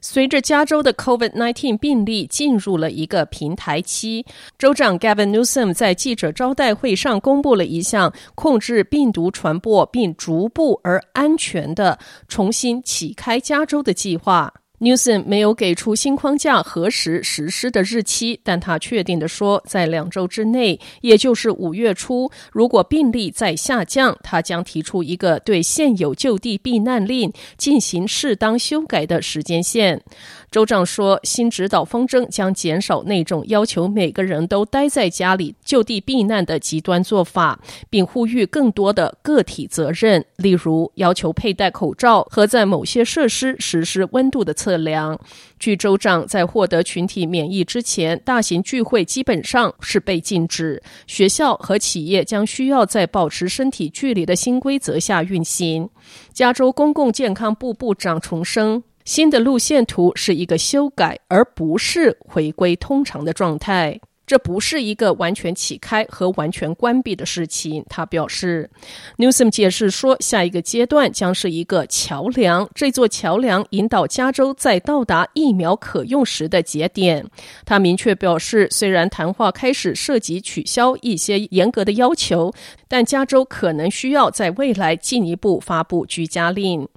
随着加州的 COVID-19 病例进入了一个平台期，州长 Gavin Newsom 在记者招待会上公布了一项控制病毒传播并逐步而安全的重新启开加州的计划。Newsom 没有给出新框架何时实施的日期，但他确定地说，在两周之内，也就是五月初，如果病例在下降，他将提出一个对现有就地避难令进行适当修改的时间线。州长说，新指导方针将减少那种要求每个人都待在家里就地避难的极端做法，并呼吁更多的个体责任，例如要求佩戴口罩和在某些设施实施温度的测量。据州长在获得群体免疫之前，大型聚会基本上是被禁止。学校和企业将需要在保持身体距离的新规则下运行。加州公共健康部部长重申。新的路线图是一个修改，而不是回归通常的状态。这不是一个完全启开和完全关闭的事情，他表示。Newsom 解释说，下一个阶段将是一个桥梁，这座桥梁引导加州在到达疫苗可用时的节点。他明确表示，虽然谈话开始涉及取消一些严格的要求，但加州可能需要在未来进一步发布居家令。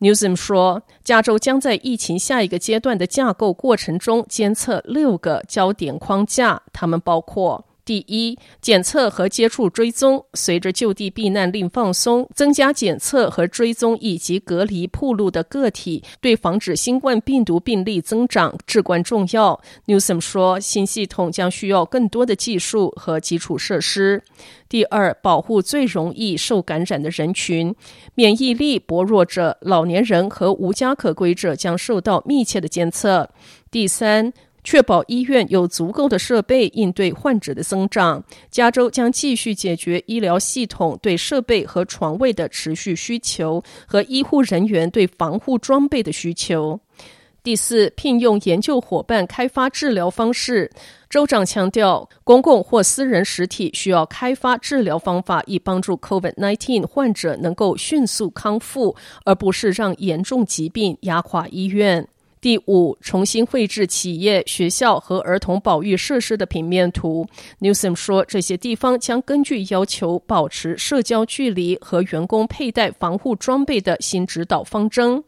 Newsom 说，加州将在疫情下一个阶段的架构过程中监测六个焦点框架，它们包括。第一，检测和接触追踪。随着就地避难令放松，增加检测和追踪以及隔离暴露的个体，对防止新冠病毒病例增长至关重要。Newsom 说，新系统将需要更多的技术和基础设施。第二，保护最容易受感染的人群，免疫力薄弱者、老年人和无家可归者将受到密切的监测。第三。确保医院有足够的设备应对患者的增长。加州将继续解决医疗系统对设备和床位的持续需求和医护人员对防护装备的需求。第四，聘用研究伙伴开发治疗方式。州长强调，公共或私人实体需要开发治疗方法，以帮助 COVID-19 患者能够迅速康复，而不是让严重疾病压垮医院。第五，重新绘制企业、学校和儿童保育设施的平面图。Newsom 说，这些地方将根据要求保持社交距离和员工佩戴防护装备的新指导方针。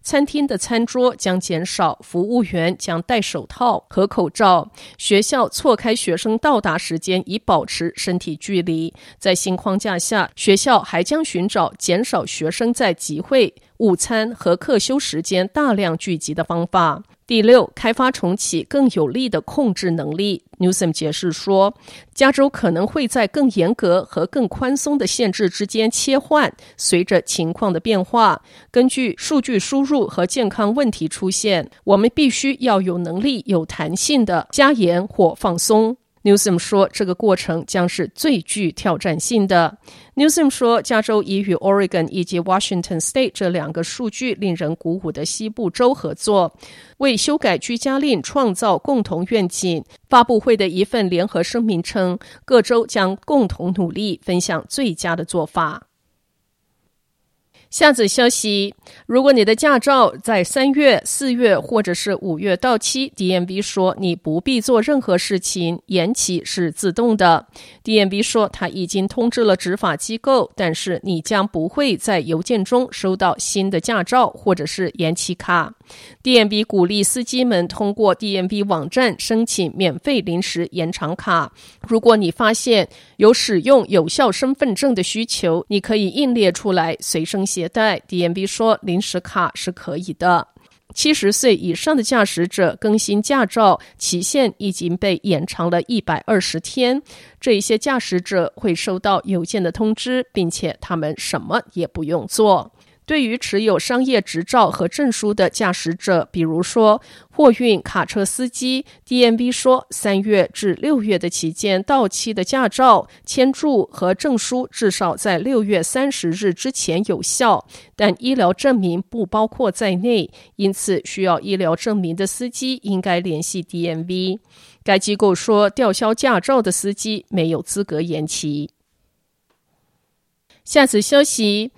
餐厅的餐桌将减少，服务员将戴手套和口罩。学校错开学生到达时间，以保持身体距离。在新框架下，学校还将寻找减少学生在集会。午餐和课休时间大量聚集的方法。第六，开发重启更有力的控制能力。Newsom 解释说，加州可能会在更严格和更宽松的限制之间切换，随着情况的变化。根据数据输入和健康问题出现，我们必须要有能力、有弹性的加严或放松。Newsom 说，这个过程将是最具挑战性的。Newsom 说，加州已与 Oregon 以及 Washington State 这两个数据令人鼓舞的西部州合作，为修改居家令创造共同愿景。发布会的一份联合声明称，各州将共同努力，分享最佳的做法。下则消息：如果你的驾照在三月、四月或者是五月到期，DMB 说你不必做任何事情，延期是自动的。DMB 说他已经通知了执法机构，但是你将不会在邮件中收到新的驾照或者是延期卡。DMB 鼓励司机们通过 DMB 网站申请免费临时延长卡。如果你发现有使用有效身份证的需求，你可以印列出来随身携带。DMB 说临时卡是可以的。七十岁以上的驾驶者更新驾照期限已经被延长了一百二十天。这一些驾驶者会收到邮件的通知，并且他们什么也不用做。对于持有商业执照和证书的驾驶者，比如说货运卡车司机，DMV 说，三月至六月的期间到期的驾照签注和证书至少在六月三十日之前有效，但医疗证明不包括在内，因此需要医疗证明的司机应该联系 DMV。该机构说，吊销驾照的司机没有资格延期。下次消息。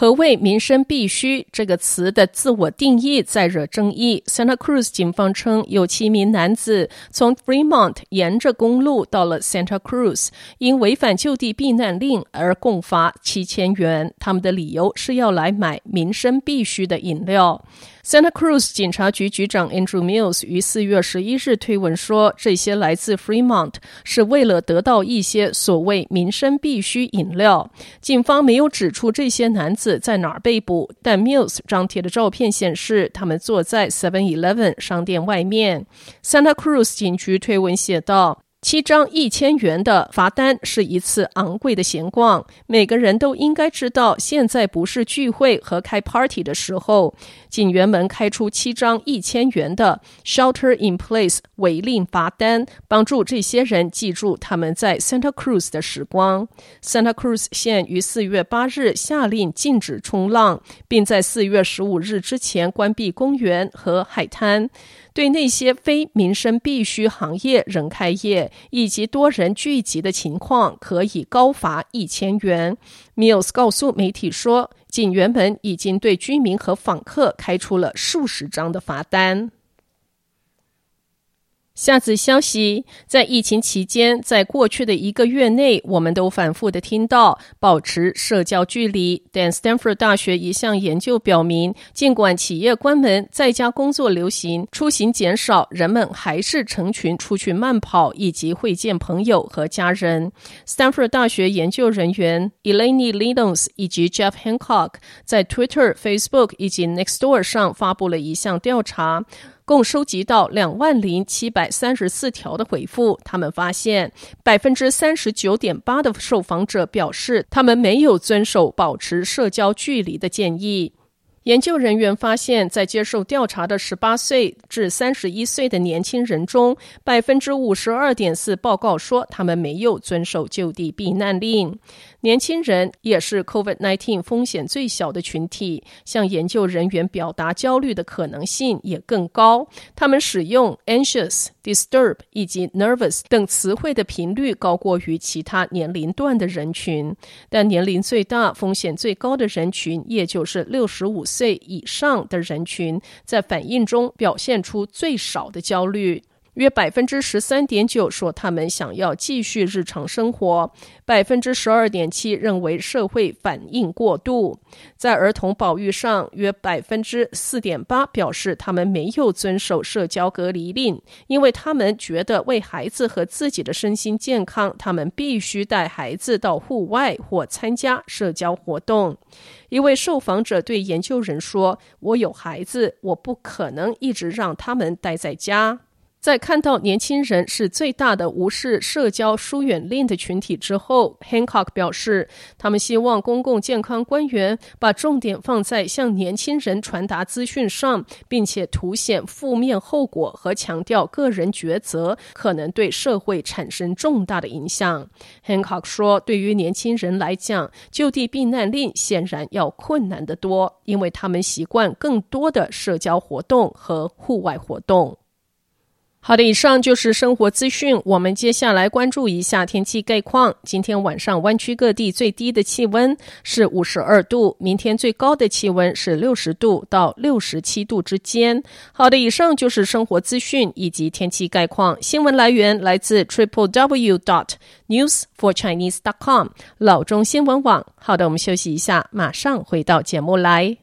何谓“民生必须”这个词的自我定义在惹争议。Santa Cruz 警方称，有七名男子从 Fremont 沿着公路到了 Santa Cruz，因违反就地避难令而共罚七千元。他们的理由是要来买民生必须的饮料。Santa Cruz 警察局局长 Andrew Mills 于四月十一日推文说，这些来自 Fremont 是为了得到一些所谓民生必需饮料。警方没有指出这些男子在哪儿被捕，但 Mills 张贴的照片显示，他们坐在 Seven Eleven 商店外面。Santa Cruz 警局推文写道。七张一千元的罚单是一次昂贵的闲逛。每个人都应该知道，现在不是聚会和开 party 的时候。警员们开出七张一千元的 Shelter in Place 违令罚单，帮助这些人记住他们在 Santa Cruz 的时光。Santa Cruz 县于四月八日下令禁止冲浪，并在四月十五日之前关闭公园和海滩。对那些非民生必需行业仍开业以及多人聚集的情况，可以高罚一千元。Mills 告诉媒体说，警员们已经对居民和访客开出了数十张的罚单。下次消息，在疫情期间，在过去的一个月内，我们都反复的听到保持社交距离。但 Stanford 大学一项研究表明，尽管企业关门、在家工作流行、出行减少，人们还是成群出去慢跑以及会见朋友和家人。Stanford 大学研究人员 Eleni Linus 以及 Jeff Hancock 在 Twitter、Facebook 以及 Nextdoor 上发布了一项调查。共收集到两万零七百三十四条的回复，他们发现百分之三十九点八的受访者表示，他们没有遵守保持社交距离的建议。研究人员发现，在接受调查的十八岁至三十一岁的年轻人中，百分之五十二点四报告说他们没有遵守就地避难令。年轻人也是 COVID-19 风险最小的群体，向研究人员表达焦虑的可能性也更高。他们使用 anxious、disturb 以及 nervous 等词汇的频率高过于其他年龄段的人群，但年龄最大、风险最高的人群，也就是六十五岁。岁以上的人群在反应中表现出最少的焦虑。约百分之十三点九说他们想要继续日常生活，百分之十二点七认为社会反应过度。在儿童保育上，约百分之四点八表示他们没有遵守社交隔离令，因为他们觉得为孩子和自己的身心健康，他们必须带孩子到户外或参加社交活动。一位受访者对研究人说：“我有孩子，我不可能一直让他们待在家。”在看到年轻人是最大的无视社交疏远令的群体之后，Hancock 表示，他们希望公共健康官员把重点放在向年轻人传达资讯上，并且凸显负面后果和强调个人抉择可能对社会产生重大的影响。Hancock 说，对于年轻人来讲，就地避难令显然要困难得多，因为他们习惯更多的社交活动和户外活动。好的，以上就是生活资讯。我们接下来关注一下天气概况。今天晚上湾区各地最低的气温是五十二度，明天最高的气温是六十度到六十七度之间。好的，以上就是生活资讯以及天气概况。新闻来源来自 triple w dot news for chinese dot com 老中新闻网。好的，我们休息一下，马上回到节目来。